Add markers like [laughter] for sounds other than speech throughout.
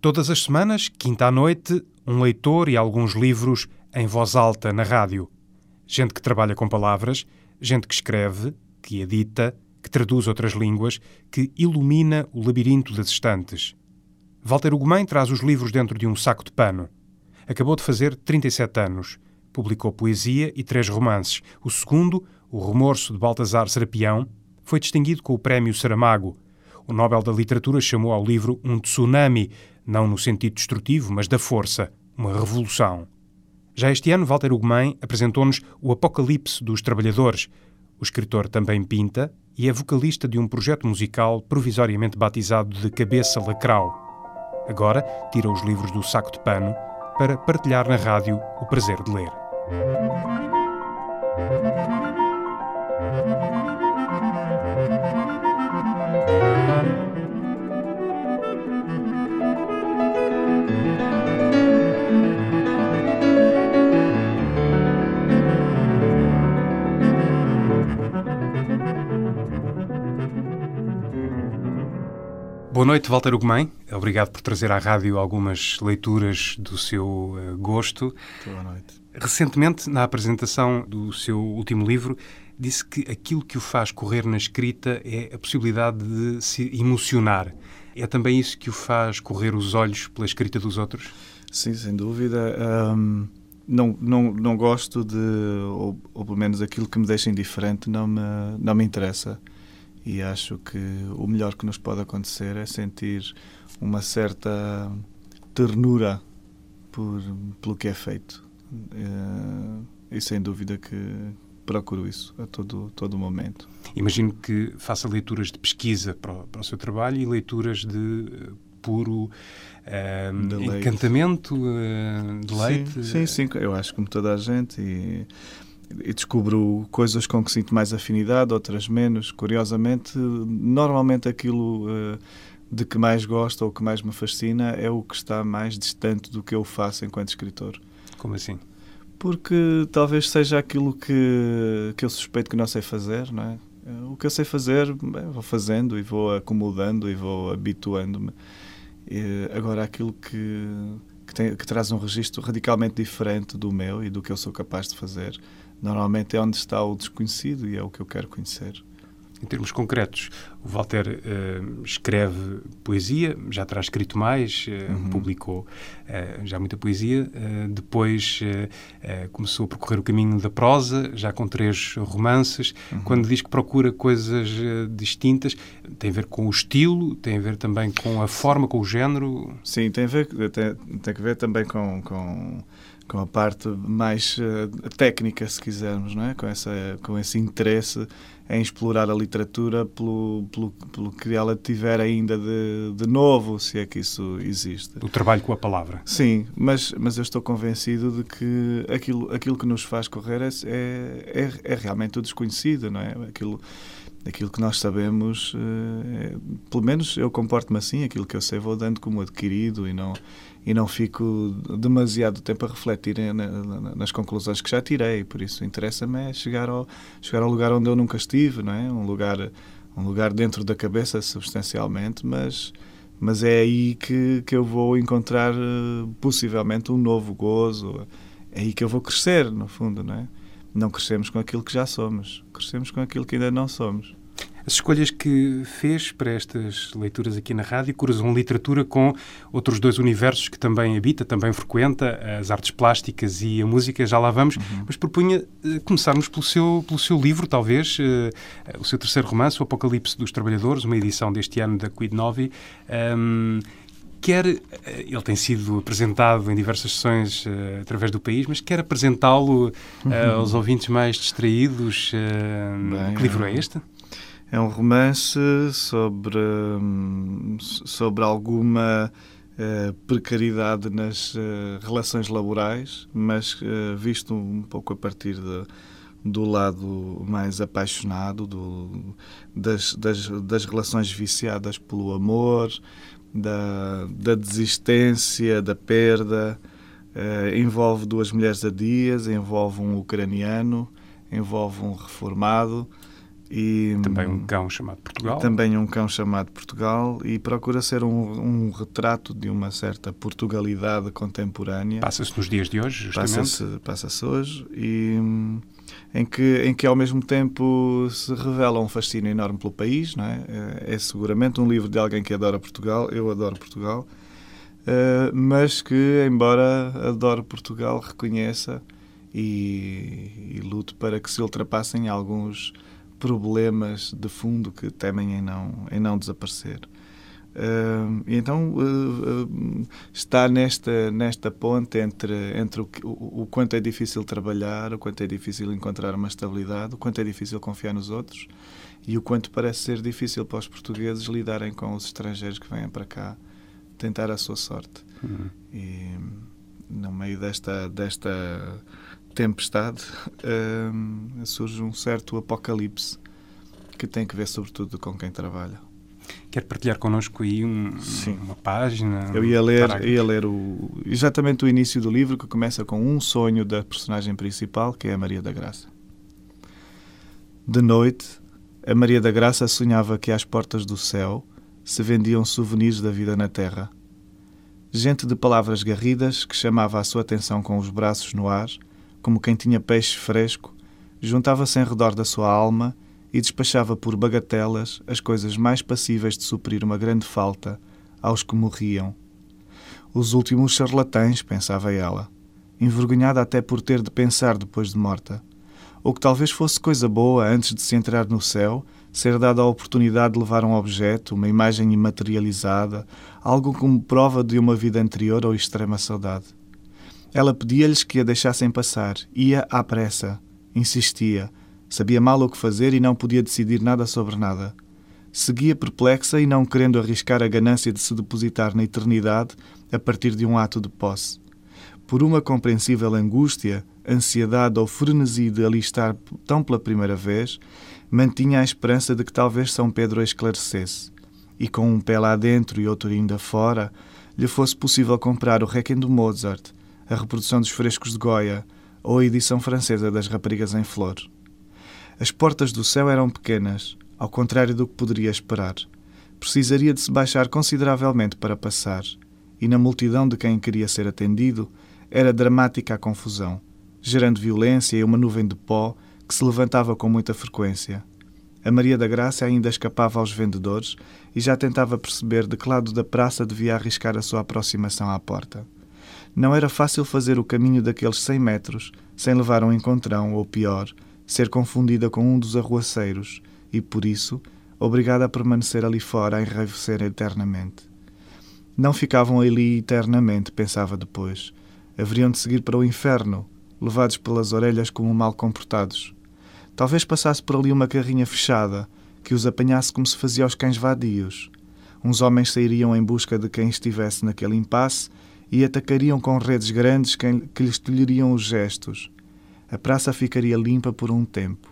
Todas as semanas, quinta à noite, um leitor e alguns livros em voz alta na rádio. Gente que trabalha com palavras, gente que escreve, que edita, que traduz outras línguas, que ilumina o labirinto das estantes. Walter Ugumem traz os livros dentro de um saco de pano. Acabou de fazer 37 anos. Publicou poesia e três romances. O segundo, O Remorso de Baltasar Serapião, foi distinguido com o Prémio Saramago. O Nobel da Literatura chamou ao livro um tsunami, não no sentido destrutivo, mas da força, uma revolução. Já este ano, Walter Ugumem apresentou-nos O Apocalipse dos Trabalhadores. O escritor também pinta e é vocalista de um projeto musical provisoriamente batizado de Cabeça Lacrau. Agora tira os livros do saco de pano para partilhar na rádio o prazer de ler. Boa noite, Walter Ugumem. Obrigado por trazer à rádio algumas leituras do seu uh, gosto. Boa noite. Recentemente, na apresentação do seu último livro, disse que aquilo que o faz correr na escrita é a possibilidade de se emocionar. É também isso que o faz correr os olhos pela escrita dos outros? Sim, sem dúvida. Um, não, não, não gosto de, ou, ou pelo menos aquilo que me deixa indiferente não me, não me interessa e acho que o melhor que nos pode acontecer é sentir uma certa ternura por, pelo que é feito. Uh, e sem dúvida que procuro isso a todo, todo momento. Imagino que faça leituras de pesquisa para o, para o seu trabalho e leituras de uh, puro uh, encantamento, uh, deleite. Sim, sim, sim, eu acho como toda a gente. E, e descubro coisas com que sinto mais afinidade, outras menos. Curiosamente, normalmente aquilo uh, de que mais gosto ou que mais me fascina é o que está mais distante do que eu faço enquanto escritor. Como assim? Porque talvez seja aquilo que, que eu suspeito que não sei fazer, não é? O que eu sei fazer, bem, vou fazendo e vou acomodando e vou habituando-me. Agora, aquilo que, que, tem, que traz um registro radicalmente diferente do meu e do que eu sou capaz de fazer, normalmente é onde está o desconhecido e é o que eu quero conhecer. Em termos concretos, o Walter uh, escreve poesia, já terá escrito mais, uh, uhum. publicou uh, já muita poesia. depois começou a percorrer o caminho da prosa, já com três romances. Uhum. Quando diz que procura coisas distintas, tem a ver com o estilo, tem a ver também com a forma, com o género? Sim, tem a ver, tem, tem a ver também com, com com a parte mais uh, técnica, se quisermos, não é? com, essa, com esse interesse em explorar a literatura pelo, pelo, pelo que ela tiver ainda de, de novo, se é que isso existe. O trabalho com a palavra. Sim, mas, mas eu estou convencido de que aquilo, aquilo que nos faz correr é, é, é, é realmente o desconhecido, não é? Aquilo, aquilo que nós sabemos, é, pelo menos eu comporto-me assim, aquilo que eu sei vou dando como adquirido e não e não fico demasiado tempo a refletir nas conclusões que já tirei. Por isso, interessa-me é chegar ao, chegar ao lugar onde eu nunca estive, não é? Um lugar, um lugar dentro da cabeça, substancialmente, mas, mas é aí que, que eu vou encontrar eh, possivelmente um novo gozo. É aí que eu vou crescer, no fundo, não é? Não crescemos com aquilo que já somos, crescemos com aquilo que ainda não somos. As escolhas que fez para estas leituras aqui na rádio cruzam literatura com outros dois universos que também habita, também frequenta, as artes plásticas e a música, já lá vamos, uhum. mas propunha uh, começarmos pelo seu, pelo seu livro, talvez, uh, o seu terceiro romance, O Apocalipse dos Trabalhadores, uma edição deste ano da Quid Novi. Um, quer, eh, ele tem sido apresentado em diversas sessões uh, através do país, mas quer apresentá-lo uh, uhum. aos ouvintes mais distraídos. Bem, que livro é este? É um romance sobre, hum, sobre alguma uh, precariedade nas uh, relações laborais, mas uh, visto um pouco a partir de, do lado mais apaixonado, do, das, das, das relações viciadas pelo amor, da, da desistência, da perda. envolve duas mulheres a dias, envolve um ucraniano, envolve um reformado E, também um cão chamado Portugal. Também um cão chamado Portugal e procura ser um, um retrato de uma certa Portugalidade contemporânea. Passa-se nos dias de hoje, justamente. Passa-se passa hoje e em que, em que ao mesmo tempo se revela um fascínio enorme pelo país. Não é? é seguramente um livro de alguém que adora Portugal, eu adoro Portugal, uh, mas que, embora adore Portugal, reconheça e, e lute para que se ultrapassem alguns problemas de fundo que temem em não, em não desaparecer. Uh, então uh, uh, está nesta nesta ponte entre entre o, o, o, quanto é difícil trabalhar, o quanto é difícil encontrar uma estabilidade, o quanto é difícil confiar nos outros e o quanto parece ser difícil para os portugueses lidarem com os estrangeiros que vêm para cá tentar a sua sorte. Uhum. E no meio desta desta tempestade surge um certo apocalipse que tem que ver sobretudo com quem trabalha. Quer partilhar connosco aí um, uma página? Eu ia ler, ia ler o, exatamente o início do livro, que começa com um sonho da personagem principal, que é a Maria da Graça. De noite, a Maria da Graça sonhava que às portas do céu se vendiam souvenirs da vida na terra. Gente de palavras garridas que chamava a sua atenção com os braços no ar, como quem tinha peixe fresco, juntava-se em redor da sua alma e despachava por bagatelas as coisas mais passíveis de suprir uma grande falta aos que morriam. Os últimos charlatães, pensava ela, envergonhada até por ter de pensar depois de morta. Ou que talvez fosse coisa boa, antes de se entrar no céu, ser dada a oportunidade de levar um objeto, uma imagem imaterializada, algo como prova de uma vida anterior ou extrema saudade. Ela pedia-lhes que a deixassem passar, ia à pressa, insistia, Sabia mal o que fazer e não podia decidir nada sobre nada. Seguia perplexa e não querendo arriscar a ganância de se depositar na eternidade a partir de um ato de posse. Por uma compreensível angústia, ansiedade ou frenesi de ali estar tão pela primeira vez, mantinha a esperança de que talvez São Pedro a esclarecesse, e com um pé lá dentro e outro ainda fora, lhe fosse possível comprar o Requiem do Mozart, a reprodução dos frescos de Goya ou a edição francesa das Raparigas em Flor. As portas do céu eram pequenas, ao contrário do que poderia esperar. Precisaria de se baixar consideravelmente para passar, e na multidão de quem queria ser atendido, era dramática a confusão, gerando violência e uma nuvem de pó que se levantava com muita frequência. A Maria da Graça ainda escapava aos vendedores e já tentava perceber de que lado da praça devia arriscar a sua aproximação à porta. Não era fácil fazer o caminho daqueles cem metros sem levar um encontrão, ou pior, ser confundida com um dos arruaceiros e, por isso, obrigada a permanecer ali fora a enraivecer eternamente. Não ficavam ali eternamente, pensava depois. Haveriam de seguir para o inferno, levados pelas orelhas como mal comportados. Talvez passasse por ali uma carrinha fechada, que os apanhasse como se fazia aos cães vadios. Uns homens sairiam em busca de quem estivesse naquele impasse e atacariam com redes grandes que lhes tolheriam os gestos a praça ficaria limpa por um tempo.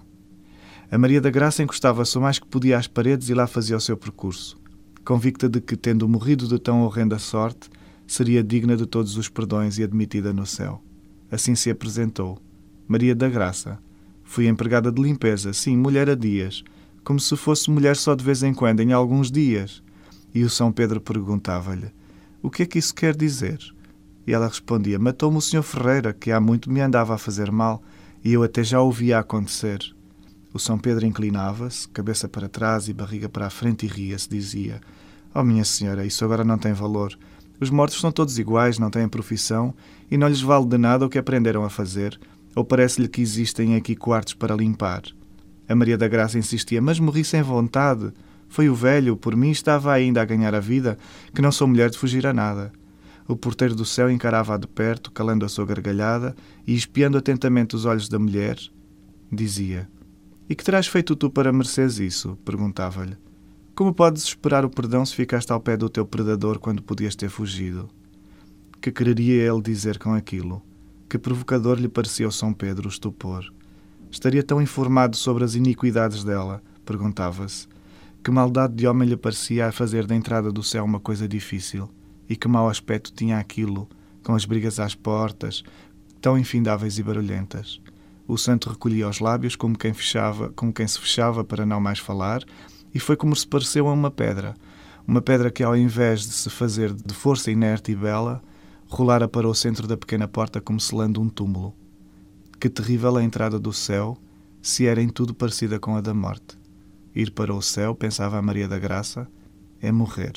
A Maria da Graça encostava-se o mais que podia às paredes e lá fazia o seu percurso, convicta de que, tendo morrido de tão horrenda sorte, seria digna de todos os perdões e admitida no céu. Assim se apresentou. Maria da Graça. Fui empregada de limpeza, sim, mulher a dias, como se fosse mulher só de vez em quando, em alguns dias. E o São Pedro perguntava-lhe: O que é que isso quer dizer? E ela respondia: Matou-me o senhor Ferreira, que há muito me andava a fazer mal, e eu até já o via acontecer. O São Pedro inclinava-se, cabeça para trás e barriga para a frente, e ria-se. Dizia: Oh, minha senhora, isso agora não tem valor. Os mortos são todos iguais, não têm profissão, e não lhes vale de nada o que aprenderam a fazer, ou parece-lhe que existem aqui quartos para limpar. A Maria da Graça insistia: Mas morri sem vontade. Foi o velho, por mim estava ainda a ganhar a vida, que não sou mulher de fugir a nada. O porteiro do céu encarava-a de perto, calando a sua gargalhada e espiando atentamente os olhos da mulher. Dizia: E que terás feito tu para mereceres isso? perguntava-lhe. Como podes esperar o perdão se ficaste ao pé do teu predador quando podias ter fugido? Que quereria ele dizer com aquilo? Que provocador lhe parecia ao São Pedro o estupor? Estaria tão informado sobre as iniquidades dela? perguntava-se. Que maldade de homem lhe parecia a fazer da entrada do céu uma coisa difícil? E que mau aspecto tinha aquilo, com as brigas às portas, tão infindáveis e barulhentas. O santo recolhia os lábios como quem, fechava, como quem se fechava para não mais falar, e foi como se pareceu a uma pedra. Uma pedra que, ao invés de se fazer de força inerte e bela, rolara para o centro da pequena porta como selando um túmulo. Que terrível a entrada do céu, se era em tudo parecida com a da morte. Ir para o céu, pensava a Maria da Graça, é morrer.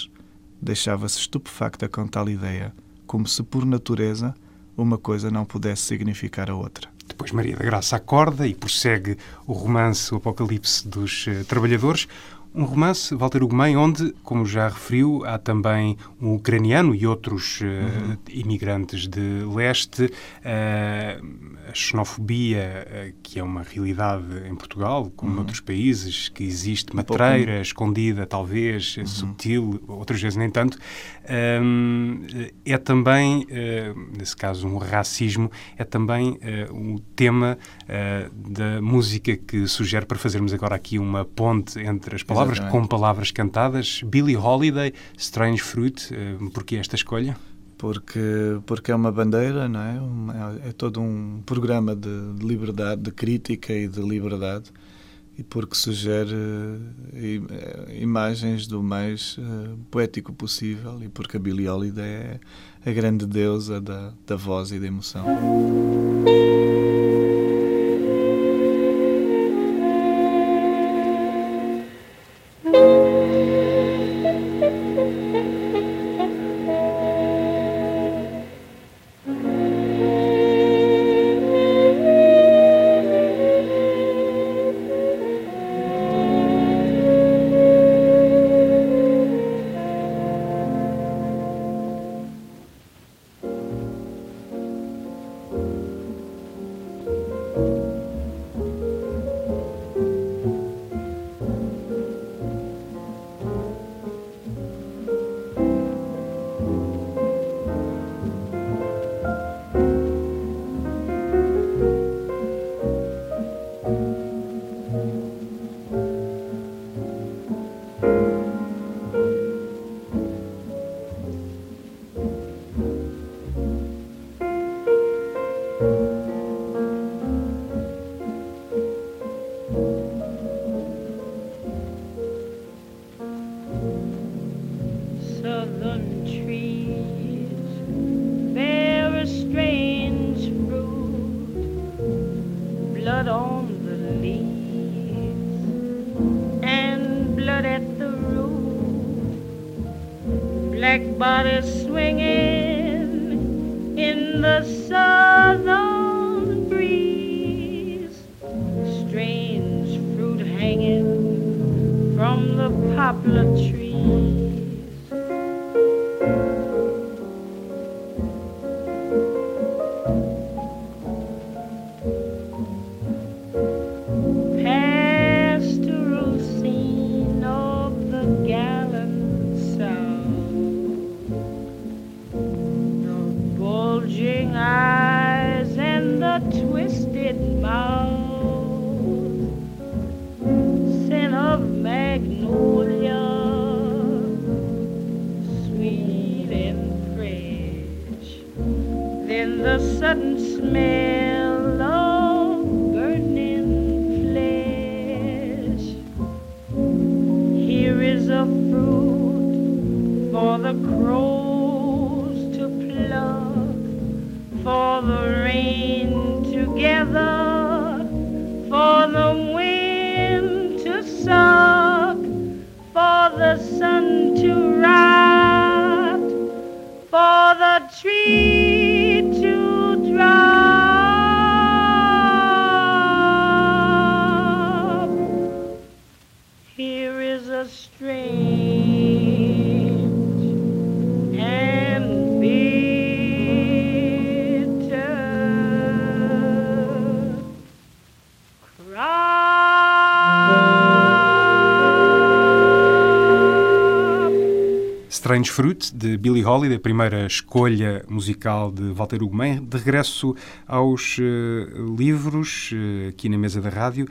Deixava-se estupefacta com tal ideia, como se por natureza uma coisa não pudesse significar a outra. Depois Maria da Graça acorda e prossegue o romance O Apocalipse dos uh, Trabalhadores, um romance, Walter Ugumem, onde, como já referiu, há também um ucraniano e outros uh, uhum. imigrantes de leste. Uh, a xenofobia, uh, que é uma realidade em Portugal, como uhum. noutros países, que existe matreira, um escondida, talvez, uhum. subtil, outras vezes nem tanto, é também, nesse caso, um racismo, é também um tema da música que sugere para fazermos agora aqui uma ponte entre as palavras, Exatamente. com palavras cantadas. Billie Holiday, Strange Fruit, uh, porquê esta escolha? Porque, porque é uma bandeira, não é? é, é todo um programa de, de, liberdade, de crítica e de liberdade, e porque sugere uh, imagens do mais uh, poético possível, e porque a Billie Holiday é a grande deusa da, da voz e da emoção. blood on the leaves and blood at the roof. Black bodies swinging in the southern breeze. Strange fruit hanging from the poplar trees. the crows to pluck, for the rain together. De Billie Holiday, a primeira escolha musical de Walter Ugumem. De regresso aos uh, livros, uh, aqui na mesa da rádio,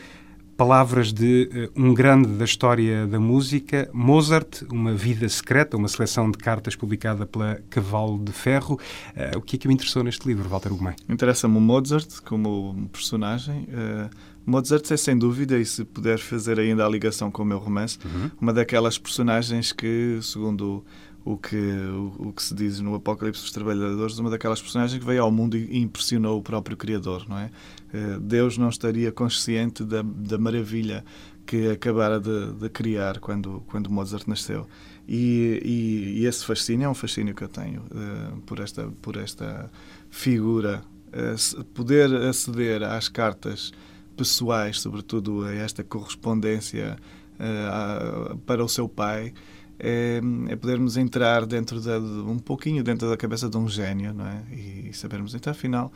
palavras de uh, um grande da história da música, Mozart, Uma Vida Secreta, uma seleção de cartas publicada pela Cavalo de Ferro. Uh, o que é que o interessou neste livro, Walter Ugumem? Interessa-me o Mozart como personagem. Uh, Mozart é, sem dúvida, e se puder fazer ainda a ligação com o meu romance, uhum. uma daquelas personagens que, segundo o que, o, o, que se diz no Apocalipse dos Trabalhadores, uma daquelas personagens que veio ao mundo e impressionou o próprio Criador, não é? Eh, Deus não estaria consciente da, da maravilha que acabara de, de, criar quando, quando Mozart nasceu. E, e, e, esse fascínio é um fascínio que eu tenho uh, por, esta, por esta figura. Uh, poder aceder às cartas pessoais, sobretudo a esta correspondência uh, para o seu pai, é, é, podermos entrar dentro de, um pouquinho dentro da cabeça de um gênio, não é? E sabermos então afinal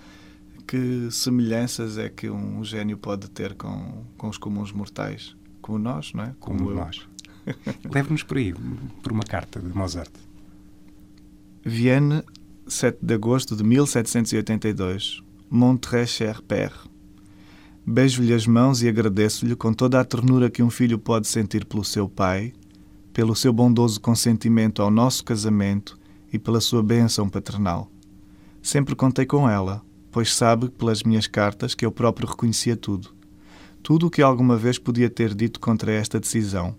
que semelhanças é que um gênio pode ter com, com os comuns mortais, como nós, não é? Como, como nós. [laughs] Leve-nos por aí, por uma carta de Mozart. Vienne, 7 de agosto de 1782. Mon très cher père. Beijo-lhe as mãos e agradeço-lhe com toda a ternura que um filho pode sentir pelo seu pai, pelo seu bondoso consentimento ao nosso casamento e pela sua bênção paternal. Sempre contei com ela, pois sabe pelas minhas cartas que eu próprio reconhecia tudo. Tudo o que alguma vez podia ter dito contra esta decisão.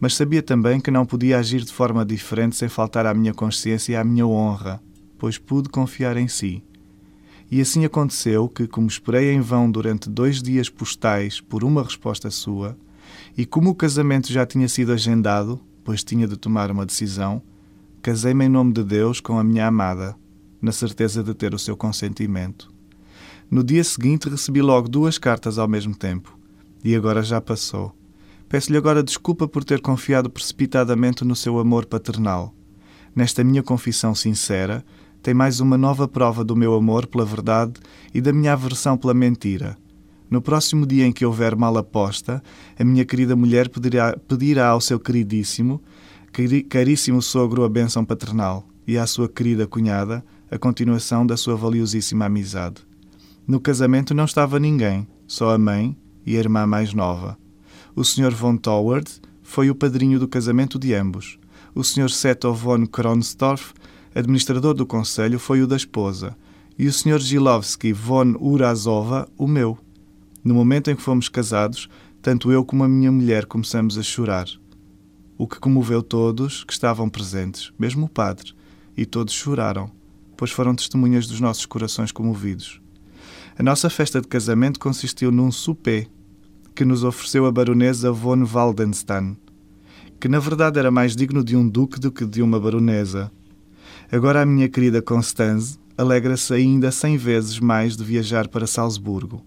Mas sabia também que não podia agir de forma diferente sem faltar à minha consciência e à minha honra, pois pude confiar em si. E assim aconteceu que, como esperei em vão durante dois dias postais por uma resposta sua, e como o casamento já tinha sido agendado, pois tinha de tomar uma decisão, casei-me em nome de Deus com a minha amada, na certeza de ter o seu consentimento. No dia seguinte recebi logo duas cartas ao mesmo tempo, e agora já passou. Peço-lhe agora desculpa por ter confiado precipitadamente no seu amor paternal. Nesta minha confissão sincera, tem mais uma nova prova do meu amor pela verdade e da minha aversão pela mentira. No próximo dia em que houver mal aposta, a minha querida mulher pedirá, pedirá ao seu queridíssimo, caríssimo sogro a bênção paternal e à sua querida cunhada a continuação da sua valiosíssima amizade. No casamento não estava ninguém, só a mãe e a irmã mais nova. O Sr. von Toward foi o padrinho do casamento de ambos. O Sr. Seto von Kronstorff administrador do conselho, foi o da esposa, e o Sr. Gilowski von Urazova, o meu. No momento em que fomos casados, tanto eu como a minha mulher começamos a chorar. O que comoveu todos que estavam presentes, mesmo o padre, e todos choraram, pois foram testemunhas dos nossos corações comovidos. A nossa festa de casamento consistiu num souper que nos ofereceu a baronesa von Waldenstein, que na verdade era mais digno de um duque do que de uma baronesa Agora a minha querida Constance alegra-se ainda cem vezes mais de viajar para Salzburgo.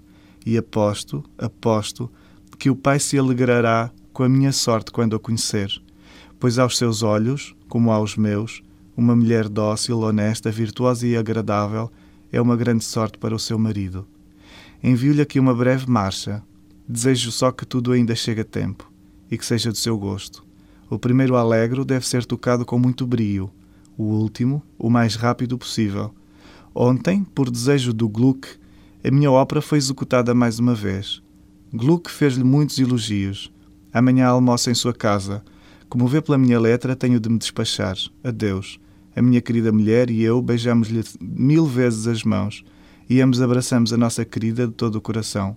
E aposto, aposto, que o Pai se alegrará com a minha sorte quando a conhecer, pois aos seus olhos, como aos meus, uma mulher dócil, honesta, virtuosa e agradável é uma grande sorte para o seu marido. Envio-lhe aqui uma breve marcha. Desejo só que tudo ainda chegue a tempo e que seja do seu gosto. O primeiro alegro deve ser tocado com muito brio, o último, o mais rápido possível. Ontem, por desejo do Gluck, a minha ópera foi executada mais uma vez. Gluck fez-lhe muitos elogios. Amanhã almoço em sua casa. Como vê pela minha letra, tenho de me despachar. Adeus. A minha querida mulher e eu beijamos-lhe mil vezes as mãos e ambos abraçamos a nossa querida de todo o coração.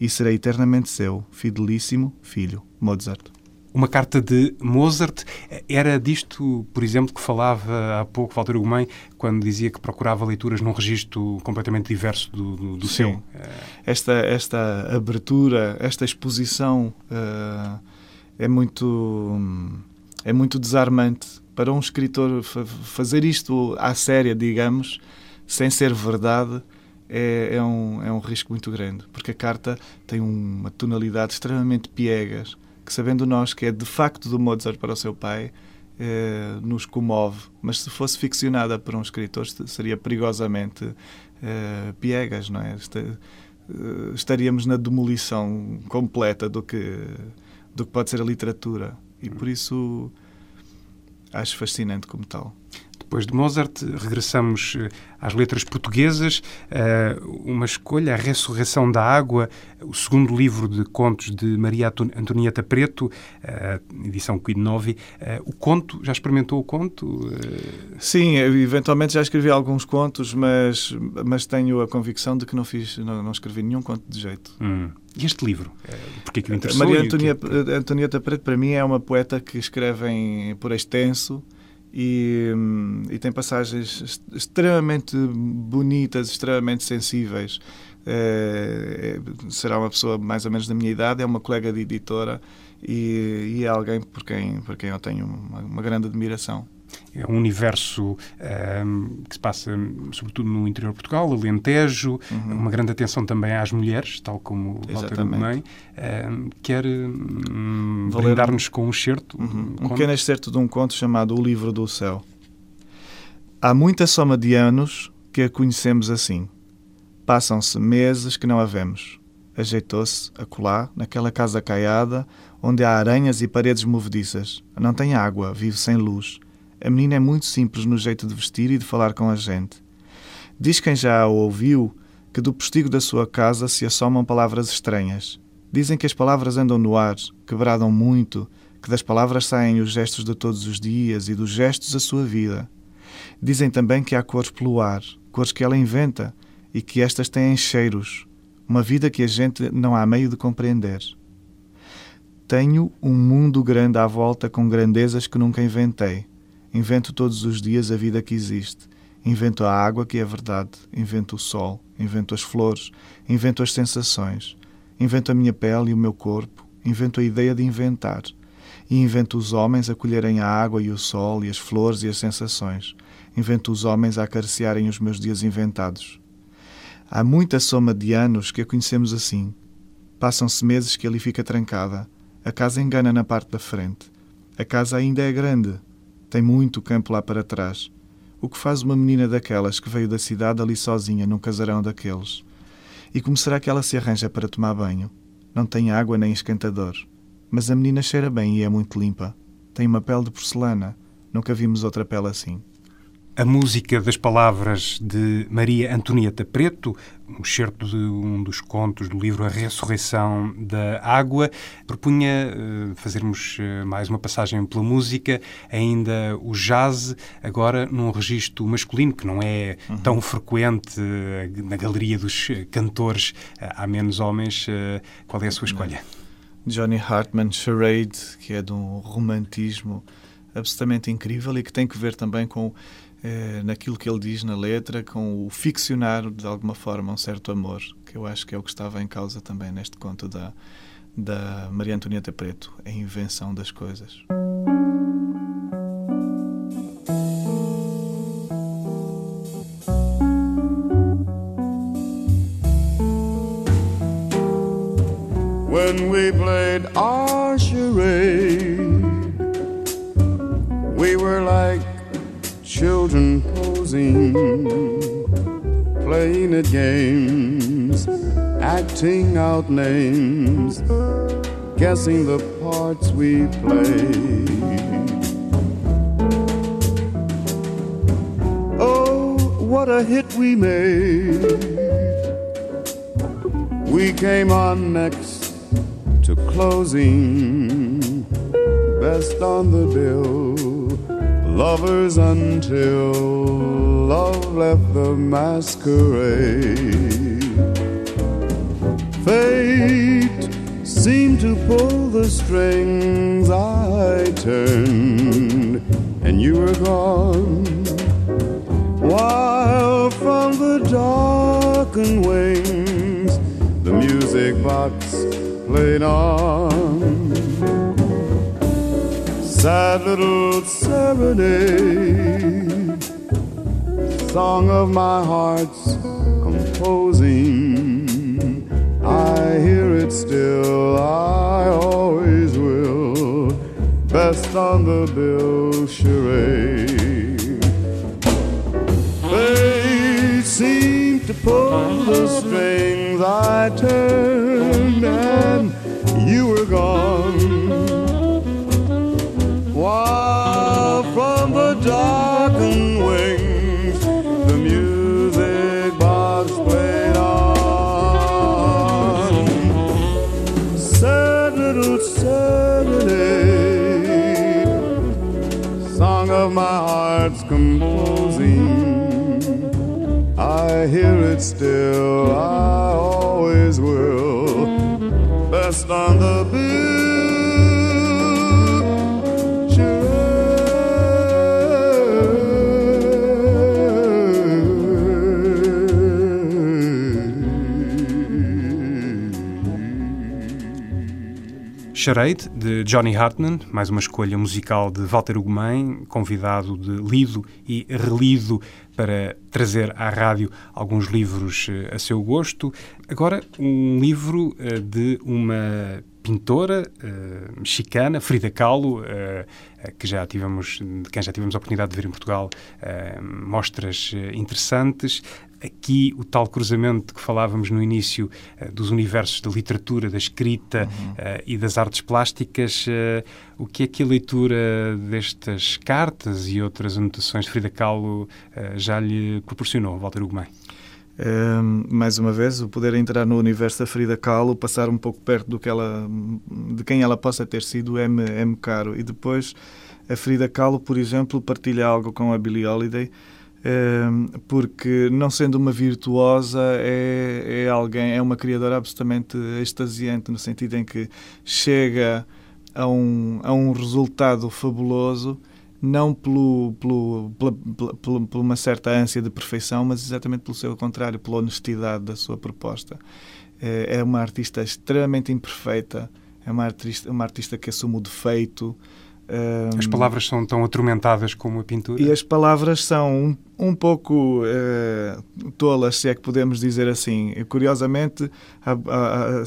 E serei eternamente seu, fidelíssimo filho, Mozart uma carta de Mozart. Era disto, por exemplo, que falava há pouco Walter Ugumem, quando dizia que procurava leituras num registro completamente diverso do, do, do seu. Esta, esta abertura, esta exposição uh, é muito é muito desarmante para um escritor fazer isto à séria, digamos, sem ser verdade. É, é, um, é um risco muito grande, porque a carta tem uma tonalidade extremamente piegas, que sabendo nós que é de facto do Mozart para o seu pai, eh, nos comove. Mas se fosse ficcionada por um escritor, seria perigosamente eh, piegas, não é? Eh, estaríamos na demolição completa do que, do que pode ser a literatura. E por isso acho fascinante como tal. Depois de Mozart, regressamos eh, às letras portuguesas. Eh, uma escolha, A Ressurreição da Água, o segundo livro de contos de Maria Antonieta Preto, eh, edição Quid Novi. O conto, já experimentou o conto? Sim, eventualmente já escrevi alguns contos, mas, mas tenho a convicção de que não fiz, não, não escrevi nenhum conto de jeito. Hum. E este livro? Porque é que o interessou? Maria Antonieta, que... Antonieta Preto, para mim, é uma poeta que escreve em, por extenso e, e, tem passagens extremamente bonitas, extremamente sensíveis. É, é, será uma pessoa mais ou menos da minha idade, é uma colega de editora e, e é alguém por quem, por quem eu tenho uma, uma grande admiração. É um universo um, que se passa sobretudo no interior de Portugal, Alentejo, uhum. uma grande atenção também às mulheres, tal como Walter Beném. Um, quer um, brindar-nos com um certo? Uhum. Um, um pequeno excerto de um conto chamado O Livro do Céu. Há muita soma de anos que a conhecemos assim. Passam-se meses que não a vemos. Ajeitou-se, acolá, naquela casa caiada, onde há aranhas e paredes movediças. Não tem água, vive sem luz. A menina é muito simples no jeito de vestir e de falar com a gente. Diz quem já a ouviu que do postigo da sua casa se assomam palavras estranhas. Dizem que as palavras andam no ar, que bradam muito, que das palavras saem os gestos de todos os dias e dos gestos a sua vida. Dizem também que há cores pelo ar, cores que ela inventa e que estas têm cheiros, uma vida que a gente não há meio de compreender. Tenho um mundo grande à volta com grandezas que nunca inventei. Invento todos os dias a vida que existe. Invento a água que é verdade. Invento o sol. Invento as flores. Invento as sensações. Invento a minha pele e o meu corpo. Invento a ideia de inventar. E invento os homens a colherem a água e o sol e as flores e as sensações. Invento os homens a acariciarem os meus dias inventados. Há muita soma de anos que a conhecemos assim. Passam-se meses que ali fica trancada. A casa engana na parte da frente. A casa ainda é grande, tem muito campo lá para trás. O que faz uma menina daquelas que veio da cidade ali sozinha num casarão daqueles? E como será que ela se arranja para tomar banho? Não tem água nem esquentador. Mas a menina cheira bem e é muito limpa. Tem uma pele de porcelana. Nunca vimos outra pele assim a música das palavras de Maria Antonieta Preto, um certo de um dos contos do livro A Ressurreição da Água. Propunha uh, fazermos uh, mais uma passagem pela música, ainda o jazz, agora num registro masculino, que não é uhum. tão frequente uh, na galeria dos cantores, há menos homens. qual é a sua escolha? Johnny Hartman, Charade, que é de um romantismo absolutamente incrível e que tem que ver também com é, naquilo que ele diz na letra, com o ficcionar de alguma forma um certo amor, que eu acho que é o que estava em causa também neste conto da, da Maria Antonieta Preto, a invenção das coisas. When we played our charade, we were like children posing, playing at games, acting out names, guessing the parts we play. Oh, what a hit we made! We came on next to closing, best on the bill lovers until love left the masquerade. Fate seemed to pull the strings I turned, and you were gone. While from the darkened wings, the music box played on sad little serenade, song of my heart's composing. I hear it still, I always will. Best on the bill charade. They seem to pull the strings I turned, and you were gone. darkened wings, the music box played on. Sad little serenade, song of my heart's composing. I hear it still, I always will. Best on the beat. Charade, de Johnny Hartman, mais uma escolha musical de Walter Ugumem, convidado de lido e relido para trazer à rádio alguns livros eh, a seu gosto. Agora, um livro eh, de uma pintora uh, mexicana, Frida Kahlo, que já tivemos, de quem já tivemos a oportunidade de ver em Portugal mostras interessantes. Aqui, o tal cruzamento que falávamos no início dos universos da literatura, da escrita uhum. e das artes plásticas, o que é que a leitura destas cartas e outras anotações de Frida Kahlo já lhe proporcionou, Walter Ugumem? Um, mais uma vez, o poder entrar no universo da Frida Kahlo, passar um pouco perto do que ela, de quem ela possa ter sido, é-me é caro. E depois, a Frida Kahlo, por exemplo, partilha algo com a Billie Holiday, porque não sendo uma virtuosa, é, é alguém, é uma criadora absolutamente extasiante, no sentido em que chega a um, a um resultado fabuloso não pelo, pelo, pela, pela, por uma certa ânsia de perfeição, mas exatamente pelo seu contrário, pela honestidade da sua proposta. É, é uma artista extremamente imperfeita, é uma artista, uma artista que assume o defeito, as palavras são tão atormentadas como a pintura? E as palavras são um, um pouco uh, tolas, se é que podemos dizer assim. E, curiosamente,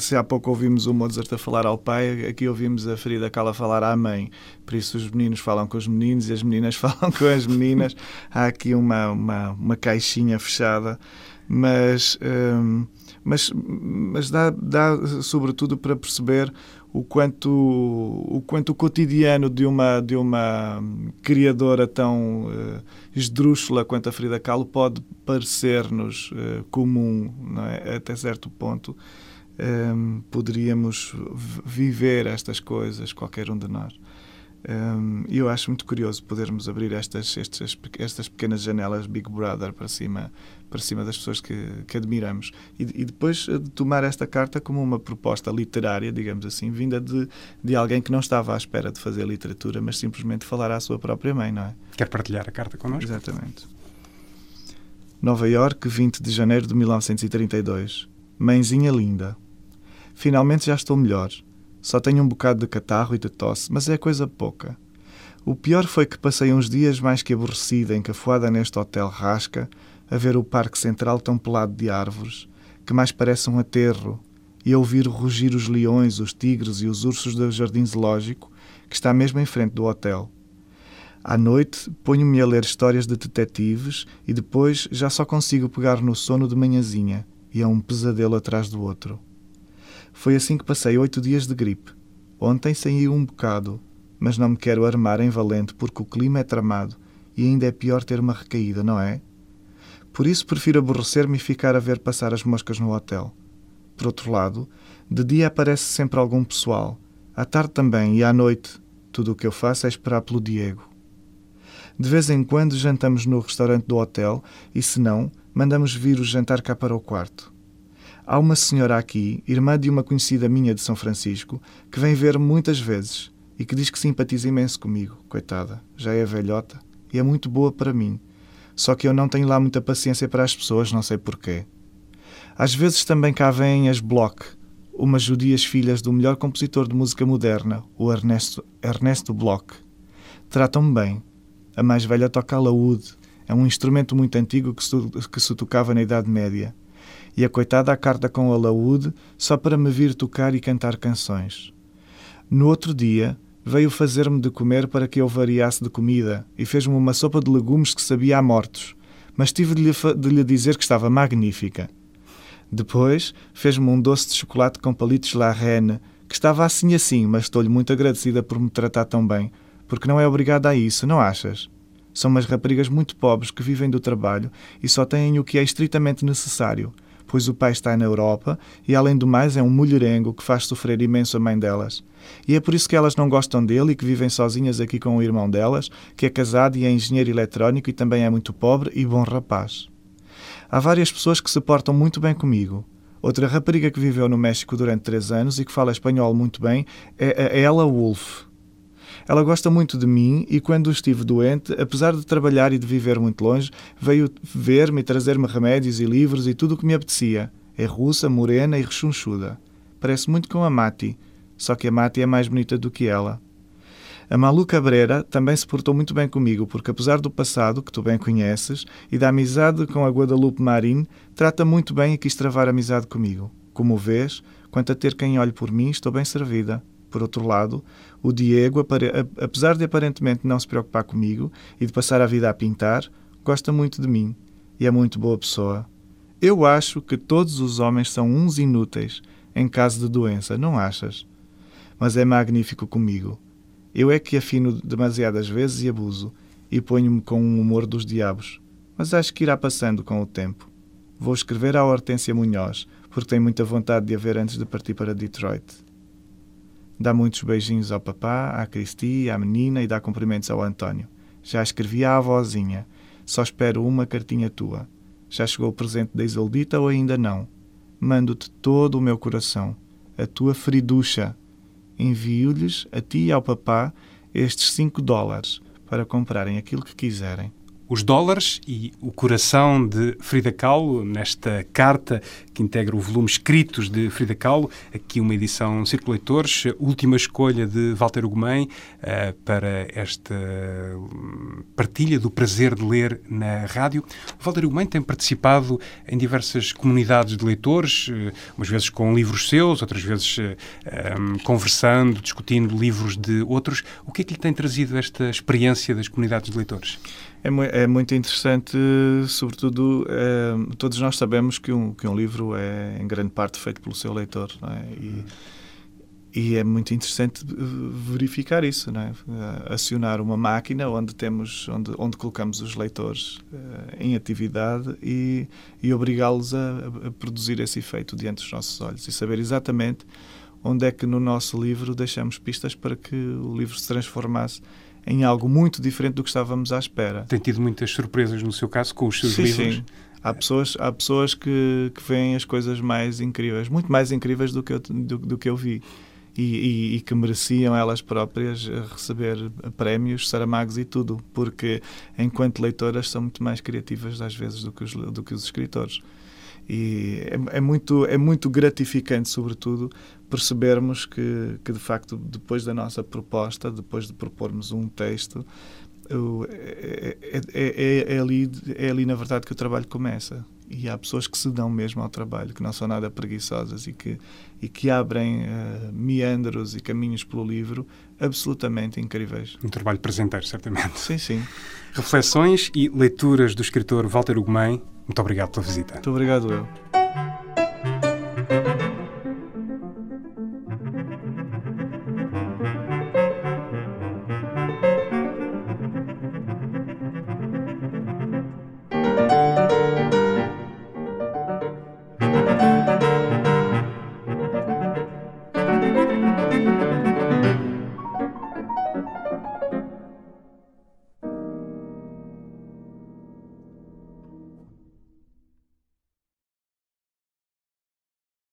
se há pouco ouvimos o Mozart a falar ao pai, aqui ouvimos a Frida Kahlo a falar à mãe. Por isso os meninos falam com os meninos e as meninas [laughs] falam com as meninas. há aqui uma, uma, uma caixinha fechada. Mas, um, mas, mas dá, dá sobretudo para perceber o quanto o quanto o cotidiano de uma de uma criadora tão uh, esdrúxula quanto a Frida Kahlo pode parecer-nos uh, comum é? até certo ponto um, ehm, poderíamos viver estas coisas qualquer um de nós e eu acho muito curioso podermos abrir estas, estas, estas pequenas janelas Big Brother para cima, para cima das pessoas que, que admiramos. E, e, depois eh, de tomar esta carta como uma proposta literária, digamos assim, vinda de, de alguém que não estava à espera de fazer literatura, mas simplesmente falar à sua própria mãe, não é? Quer partilhar a carta connosco? Exatamente. Nova York, 20 de janeiro de 1932. Mãezinha linda. Finalmente já estou melhor. Só tenho um bocado de catarro e de tosse, mas é coisa pouca. O pior foi que passei uns dias mais que aborrecida, encafuada neste hotel rasca, a ver o parque central tão pelado de árvores, que mais parece um aterro, e a ouvir rugir os leões, os tigres e os ursos do jardim zoológico, que está mesmo em frente do hotel. À noite, ponho-me a ler histórias de detetives e depois já só consigo pegar no sono de manhãzinha, e é um pesadelo atrás do outro. Foi assim que passei oito dias de gripe. Ontem saí um bocado, mas não me quero armar em valente porque o clima é tramado e ainda é pior ter uma recaída, não é? Por isso prefiro aborrecer-me e ficar a ver passar as moscas no hotel. Por outro lado, de dia aparece sempre algum pessoal, à tarde também e à noite. Tudo o que eu faço é esperar pelo Diego. De vez em quando jantamos no restaurante do hotel e, se não, mandamos vir o jantar cá para o quarto. Há uma senhora aqui, irmã de uma conhecida minha de São Francisco, que vem ver-me muitas vezes e que diz que simpatiza imenso comigo. Coitada, já é velhota e é muito boa para mim. Só que eu não tenho lá muita paciência para as pessoas, não sei porquê. Às vezes também cá vêm as Bloch, umas judias filhas do melhor compositor de música moderna, o Ernesto, Ernesto Bloch. Tratam-me bem. A mais velha toca laúde. É um instrumento muito antigo que se, que se tocava na Idade Média e a coitada a carta com a laúde só para me vir tocar e cantar canções. No outro dia, veio fazer-me de comer para que eu variasse de comida e fez-me uma sopa de legumes que sabia a mortos, mas tive de lhe, de lhe dizer que estava magnífica. Depois, fez-me um doce de chocolate com palitos La Reine, que estava assim assim, mas estou-lhe muito agradecida por me tratar tão bem, porque não é obrigada a isso, não achas? São umas raparigas muito pobres que vivem do trabalho e só têm o que é estritamente necessário – pois o pai está na Europa e, além do mais, é um mulherengo que faz sofrer imenso a mãe delas. E é por isso que elas não gostam dele e que vivem sozinhas aqui com o irmão delas, que é casado e é engenheiro eletrónico e também é muito pobre e bom rapaz. Há várias pessoas que se portam muito bem comigo. Outra rapariga que viveu no México durante três anos e que fala espanhol muito bem é a Ella Wolf. Ela gosta muito de mim e, quando estive doente, apesar de trabalhar e de viver muito longe, veio ver-me e trazer-me remédios e livros e tudo o que me apetecia. É russa, morena e rechonchuda. Parece muito com a Mati, só que a Mati é mais bonita do que ela. A Malu Cabreira também se portou muito bem comigo, porque apesar do passado, que tu bem conheces, e da amizade com a Guadalupe Marim, trata muito bem e quis travar amizade comigo. Como vês, quanto a ter quem olhe por mim, estou bem servida. Por outro lado, o Diego, apesar de aparentemente não se preocupar comigo e de passar a vida a pintar, gosta muito de mim e é muito boa pessoa. Eu acho que todos os homens são uns inúteis em caso de doença, não achas? Mas é magnífico comigo. Eu é que afino demasiadas vezes e abuso, e ponho-me com um humor dos diabos. Mas acho que irá passando com o tempo. Vou escrever à Hortência Munhoz, porque tenho muita vontade de a ver antes de partir para Detroit. Dá muitos beijinhos ao papá, à Cristi, à menina e dá cumprimentos ao António. Já escrevi à avózinha. Só espero uma cartinha tua. Já chegou o presente da Isoldita ou ainda não? Mando-te todo o meu coração. A tua friducha envio-lhes, a ti e ao papá, estes 5 dólares para comprarem aquilo que quiserem os dólares e o coração de Frida Kahlo, nesta carta que integra o volume Escritos de Frida Kahlo, aqui uma edição Círculo Leitores, última escolha de Walter Ugumem uh, para esta hum, partilha do prazer de ler na rádio. Walter Ugumem tem participado em diversas comunidades de leitores, uh, umas vezes com livros seus, outras vezes uh, um, conversando, discutindo livros de outros. O que é que lhe tem trazido esta experiência das comunidades de leitores? É, é muito interessante, sobretudo, é, todos nós sabemos que um, que um livro é, em grande parte, feito pelo seu leitor. É? E, e, é muito interessante verificar isso, é? acionar uma máquina onde temos, onde, onde colocamos os leitores uh, em atividade e, e obrigá-los a, a produzir esse efeito diante dos nossos olhos e saber exatamente onde é que no nosso livro deixamos pistas para que o livro se transformasse em algo muito diferente do que estávamos à espera. Tem tido muitas surpresas no seu caso com os seus sim, livros? Sim. Há pessoas, há pessoas que, que veem as coisas mais incríveis, muito mais incríveis do que eu, do, do que eu vi. E, e, e, que mereciam elas próprias receber prémios, saramagos e tudo, porque enquanto leitoras são muito mais criativas às vezes do que os, do que os escritores. E é, é, muito, é muito gratificante, sobretudo, percebermos que, que, de facto, depois da nossa proposta, depois de propormos um texto, é, é, é, é, ali, é ali, na verdade, que o trabalho começa. E há pessoas que se dão mesmo ao trabalho, que não são nada preguiçosas e que, e que abrem uh, meandros e caminhos pelo livro absolutamente incríveis. Um trabalho presenteiro, certamente. Sim, sim. Reflexões e leituras do escritor Walter Ugumem muito obrigado pela visita. Muito obrigado, eu.